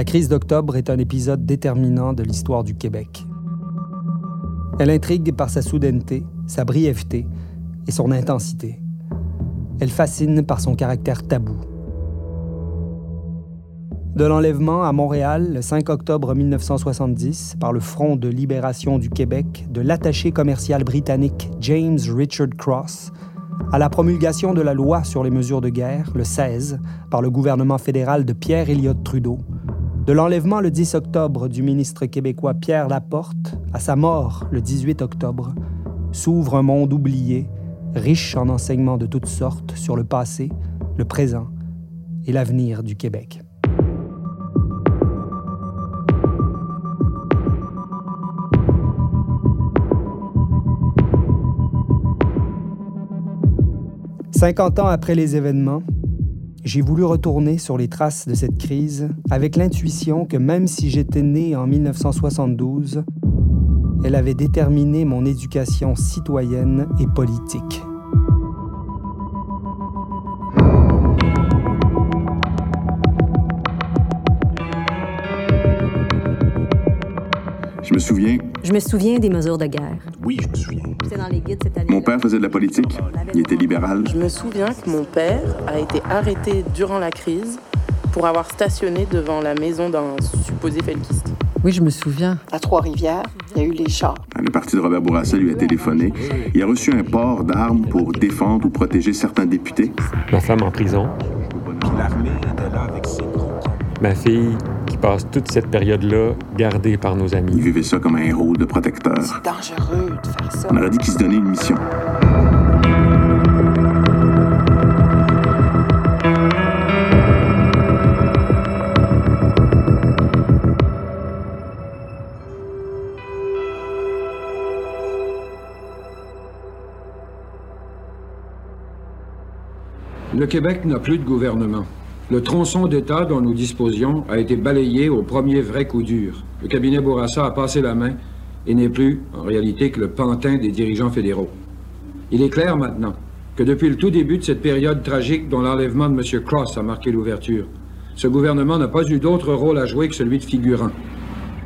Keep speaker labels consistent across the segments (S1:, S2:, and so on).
S1: La crise d'octobre est un épisode déterminant de l'histoire du Québec. Elle intrigue par sa soudaineté, sa brièveté et son intensité. Elle fascine par son caractère tabou. De l'enlèvement à Montréal le 5 octobre 1970 par le Front de libération du Québec de l'attaché commercial britannique James Richard Cross à la promulgation de la loi sur les mesures de guerre le 16 par le gouvernement fédéral de Pierre Elliott Trudeau, de l'enlèvement le 10 octobre du ministre québécois Pierre Laporte à sa mort le 18 octobre, s'ouvre un monde oublié, riche en enseignements de toutes sortes sur le passé, le présent et l'avenir du Québec. 50 ans après les événements, j'ai voulu retourner sur les traces de cette crise avec l'intuition que même si j'étais né en 1972, elle avait déterminé mon éducation citoyenne et politique.
S2: Je me souviens.
S3: Je me souviens des mesures de guerre.
S2: Oui, je me souviens.
S3: dans les guides cette année.
S2: Mon père faisait de la politique. Il était libéral.
S4: Je me souviens que mon père a été arrêté durant la crise pour avoir stationné devant la maison d'un supposé felkiste.
S5: Oui, je me souviens.
S6: À Trois-Rivières, il y a eu les chars.
S2: Le parti de Robert Bourassa lui a téléphoné. Il a reçu un port d'armes pour défendre ou protéger certains députés.
S7: Ma femme en prison. Ma fille passe toute cette période-là gardée par nos amis.
S2: Il vivait ça comme un rôle de protecteur.
S6: C'est dangereux de faire ça.
S2: On aurait dit qu'il se donnait une mission.
S8: Le Québec n'a plus de gouvernement. Le tronçon d'État dont nous disposions a été balayé au premier vrai coup dur. Le cabinet Bourassa a passé la main et n'est plus, en réalité, que le pantin des dirigeants fédéraux. Il est clair maintenant que depuis le tout début de cette période tragique dont l'enlèvement de M. Cross a marqué l'ouverture, ce gouvernement n'a pas eu d'autre rôle à jouer que celui de figurant.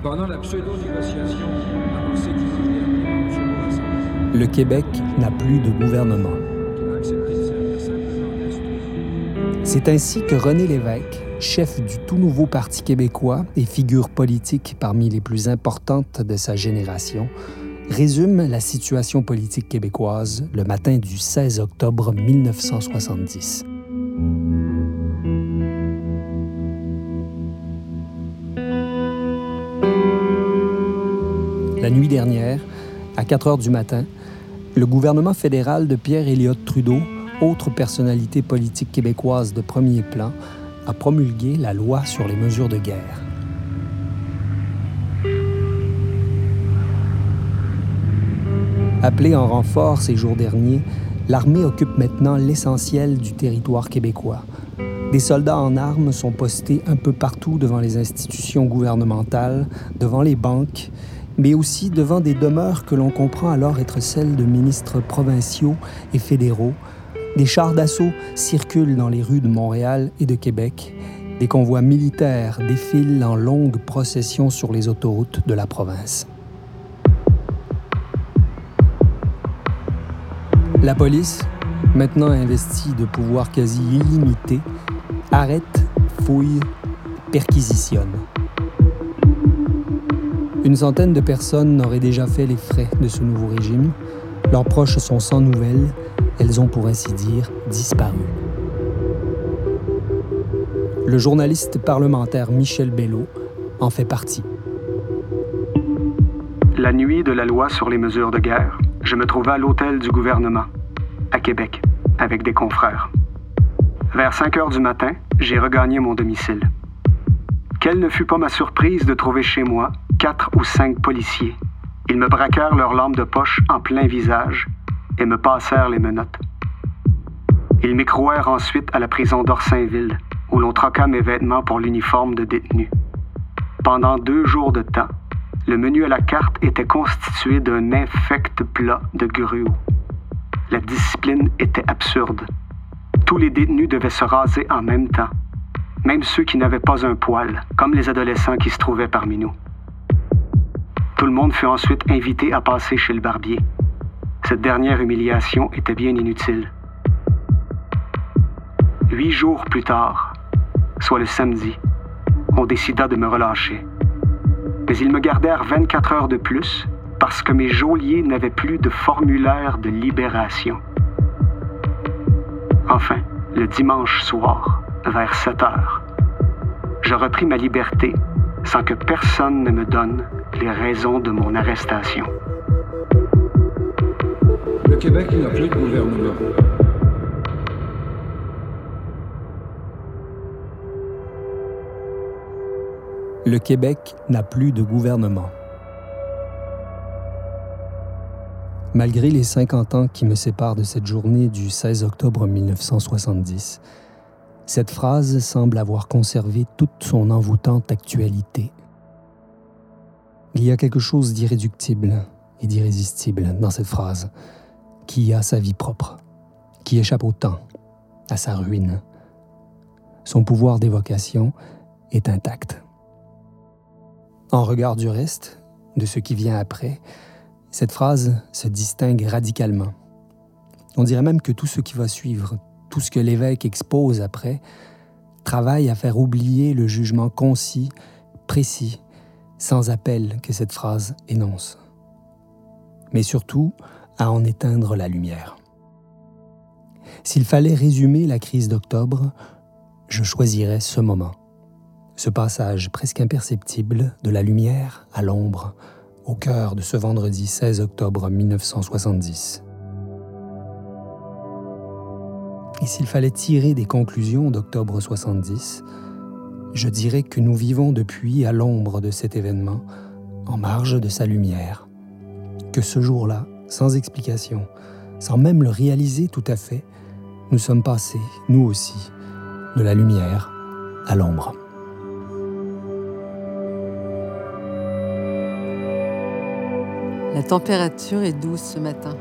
S8: Pendant la pseudo-négociation
S1: Le Québec n'a plus de gouvernement. C'est ainsi que René Lévesque, chef du tout nouveau Parti québécois et figure politique parmi les plus importantes de sa génération, résume la situation politique québécoise le matin du 16 octobre 1970. La nuit dernière, à 4 heures du matin, le gouvernement fédéral de Pierre Elliott Trudeau autre personnalité politique québécoise de premier plan, a promulgué la loi sur les mesures de guerre. Appelée en renfort ces jours derniers, l'armée occupe maintenant l'essentiel du territoire québécois. Des soldats en armes sont postés un peu partout devant les institutions gouvernementales, devant les banques, mais aussi devant des demeures que l'on comprend alors être celles de ministres provinciaux et fédéraux, des chars d'assaut circulent dans les rues de Montréal et de Québec. Des convois militaires défilent en longues processions sur les autoroutes de la province. La police, maintenant investie de pouvoirs quasi illimités, arrête, fouille, perquisitionne. Une centaine de personnes n'auraient déjà fait les frais de ce nouveau régime. Leurs proches sont sans nouvelles elles ont pour ainsi dire disparu. Le journaliste parlementaire Michel Bello en fait partie.
S9: La nuit de la loi sur les mesures de guerre, je me trouvais à l'hôtel du gouvernement, à Québec, avec des confrères. Vers 5 heures du matin, j'ai regagné mon domicile. Quelle ne fut pas ma surprise de trouver chez moi quatre ou cinq policiers. Ils me braquèrent leurs lampes de poche en plein visage et me passèrent les menottes. Ils m'écrouèrent ensuite à la prison d'Orsainville, où l'on troqua mes vêtements pour l'uniforme de détenu. Pendant deux jours de temps, le menu à la carte était constitué d'un infect plat de gruau. La discipline était absurde. Tous les détenus devaient se raser en même temps. même ceux qui n'avaient pas un poil, comme les adolescents qui se trouvaient parmi nous. Tout le monde fut ensuite invité à passer chez le barbier. Cette dernière humiliation était bien inutile. Huit jours plus tard, soit le samedi, on décida de me relâcher. Mais ils me gardèrent 24 heures de plus parce que mes geôliers n'avaient plus de formulaire de libération. Enfin, le dimanche soir, vers 7 heures, je repris ma liberté sans que personne ne me donne les raisons de mon arrestation.
S8: Le Québec n'a plus de gouvernement.
S1: Le Québec n'a plus de gouvernement. Malgré les 50 ans qui me séparent de cette journée du 16 octobre 1970, cette phrase semble avoir conservé toute son envoûtante actualité. Il y a quelque chose d'irréductible et d'irrésistible dans cette phrase, qui a sa vie propre, qui échappe au temps, à sa ruine. Son pouvoir d'évocation est intact. En regard du reste, de ce qui vient après, cette phrase se distingue radicalement. On dirait même que tout ce qui va suivre, tout ce que l'évêque expose après, travaille à faire oublier le jugement concis, précis, sans appel que cette phrase énonce. Mais surtout, à en éteindre la lumière. S'il fallait résumer la crise d'octobre, je choisirais ce moment ce passage presque imperceptible de la lumière à l'ombre au cœur de ce vendredi 16 octobre 1970. Et s'il fallait tirer des conclusions d'octobre 70, je dirais que nous vivons depuis à l'ombre de cet événement, en marge de sa lumière. Que ce jour-là, sans explication, sans même le réaliser tout à fait, nous sommes passés, nous aussi, de la lumière à l'ombre.
S5: La température est douce ce matin.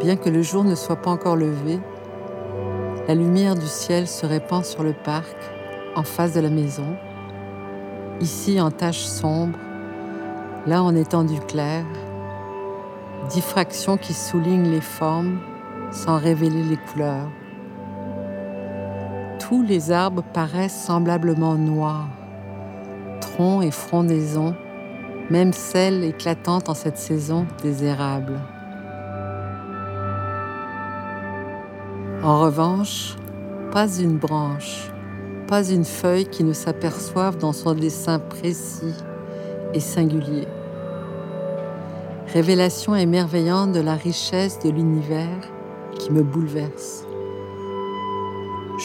S5: Bien que le jour ne soit pas encore levé, la lumière du ciel se répand sur le parc, en face de la maison, ici en taches sombres, là en étendue claire, diffraction qui souligne les formes sans révéler les couleurs. Tous les arbres paraissent semblablement noirs, troncs et frondaisons même celle éclatante en cette saison des érables. En revanche, pas une branche, pas une feuille qui ne s'aperçoive dans son dessin précis et singulier. Révélation émerveillante de la richesse de l'univers qui me bouleverse.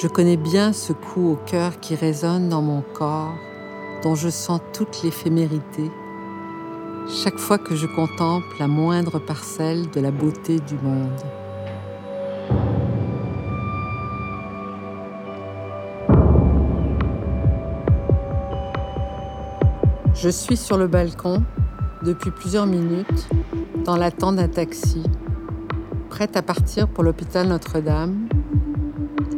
S5: Je connais bien ce coup au cœur qui résonne dans mon corps, dont je sens toute l'éphémérité chaque fois que je contemple la moindre parcelle de la beauté du monde. Je suis sur le balcon depuis plusieurs minutes dans l'attente d'un taxi, prête à partir pour l'hôpital Notre-Dame,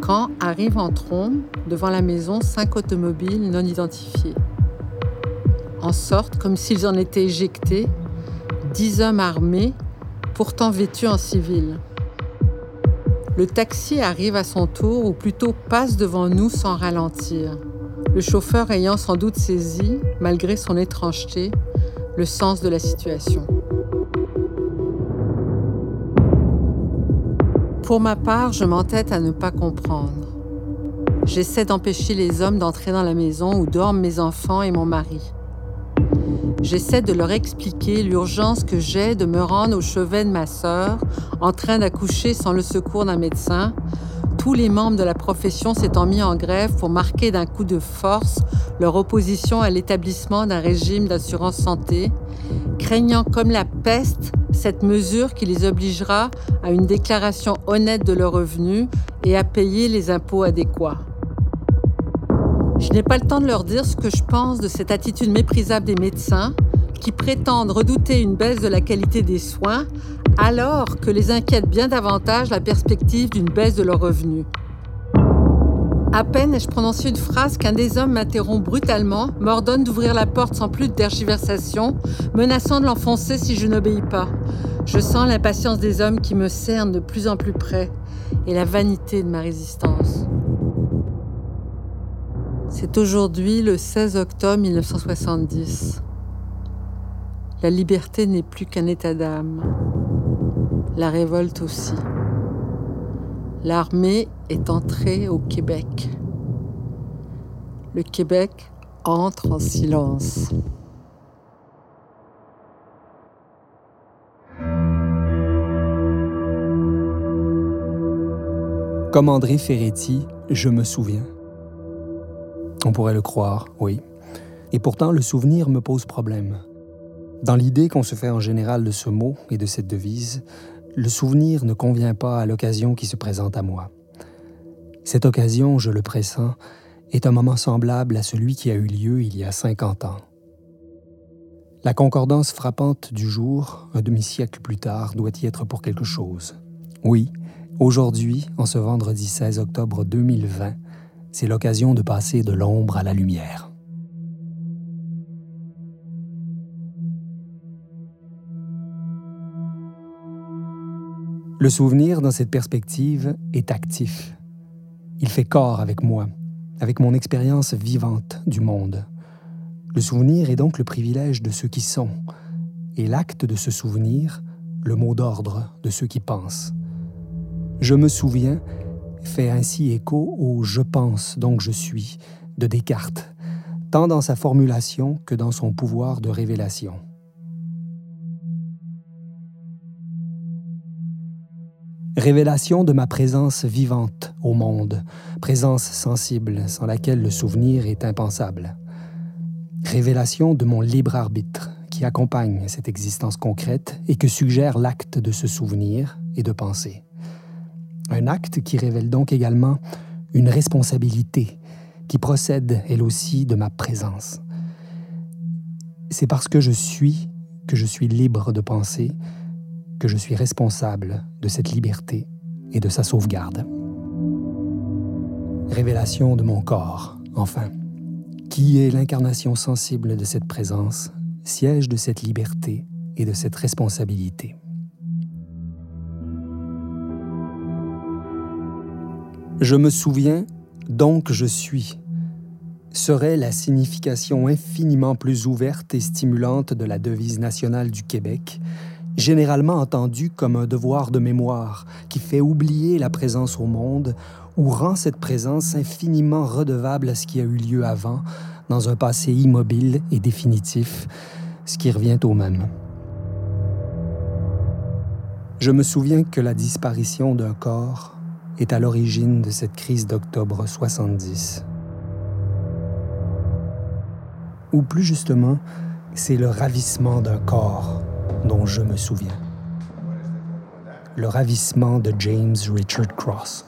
S5: quand arrivent en trombe devant la maison cinq automobiles non identifiés en sorte comme s'ils en étaient éjectés, dix hommes armés, pourtant vêtus en civil. Le taxi arrive à son tour, ou plutôt passe devant nous sans ralentir, le chauffeur ayant sans doute saisi, malgré son étrangeté, le sens de la situation. Pour ma part, je m'entête à ne pas comprendre. J'essaie d'empêcher les hommes d'entrer dans la maison où dorment mes enfants et mon mari. J'essaie de leur expliquer l'urgence que j'ai de me rendre au chevet de ma sœur, en train d'accoucher sans le secours d'un médecin, tous les membres de la profession s'étant mis en grève pour marquer d'un coup de force leur opposition à l'établissement d'un régime d'assurance santé, craignant comme la peste cette mesure qui les obligera à une déclaration honnête de leurs revenus et à payer les impôts adéquats. Je n'ai pas le temps de leur dire ce que je pense de cette attitude méprisable des médecins qui prétendent redouter une baisse de la qualité des soins alors que les inquiète bien davantage la perspective d'une baisse de leurs revenus. À peine ai-je prononcé une phrase qu'un des hommes m'interrompt brutalement, m'ordonne d'ouvrir la porte sans plus de tergiversation, menaçant de l'enfoncer si je n'obéis pas. Je sens l'impatience des hommes qui me cernent de plus en plus près et la vanité de ma résistance. C'est aujourd'hui le 16 octobre 1970. La liberté n'est plus qu'un état d'âme. La révolte aussi. L'armée est entrée au Québec. Le Québec entre en silence.
S1: Comme André Ferretti, je me souviens. On pourrait le croire, oui. Et pourtant, le souvenir me pose problème. Dans l'idée qu'on se fait en général de ce mot et de cette devise, le souvenir ne convient pas à l'occasion qui se présente à moi. Cette occasion, je le pressens, est un moment semblable à celui qui a eu lieu il y a 50 ans. La concordance frappante du jour, un demi-siècle plus tard, doit y être pour quelque chose. Oui, aujourd'hui, en ce vendredi 16 octobre 2020, c'est l'occasion de passer de l'ombre à la lumière. Le souvenir, dans cette perspective, est actif. Il fait corps avec moi, avec mon expérience vivante du monde. Le souvenir est donc le privilège de ceux qui sont, et l'acte de se souvenir, le mot d'ordre de ceux qui pensent. Je me souviens fait ainsi écho au je pense donc je suis de Descartes, tant dans sa formulation que dans son pouvoir de révélation. Révélation de ma présence vivante au monde, présence sensible sans laquelle le souvenir est impensable. Révélation de mon libre arbitre qui accompagne cette existence concrète et que suggère l'acte de se souvenir et de penser. Un acte qui révèle donc également une responsabilité qui procède elle aussi de ma présence. C'est parce que je suis que je suis libre de penser, que je suis responsable de cette liberté et de sa sauvegarde. Révélation de mon corps, enfin, qui est l'incarnation sensible de cette présence, siège de cette liberté et de cette responsabilité. Je me souviens, donc je suis serait la signification infiniment plus ouverte et stimulante de la devise nationale du Québec, généralement entendue comme un devoir de mémoire qui fait oublier la présence au monde ou rend cette présence infiniment redevable à ce qui a eu lieu avant, dans un passé immobile et définitif, ce qui revient au même. Je me souviens que la disparition d'un corps est à l'origine de cette crise d'octobre 70. Ou plus justement, c'est le ravissement d'un corps dont je me souviens. Le ravissement de James Richard Cross.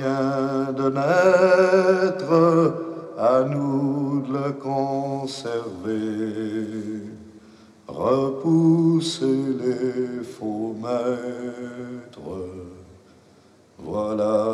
S10: De naître, à nous de le conserver. Repousser les faux maîtres, voilà.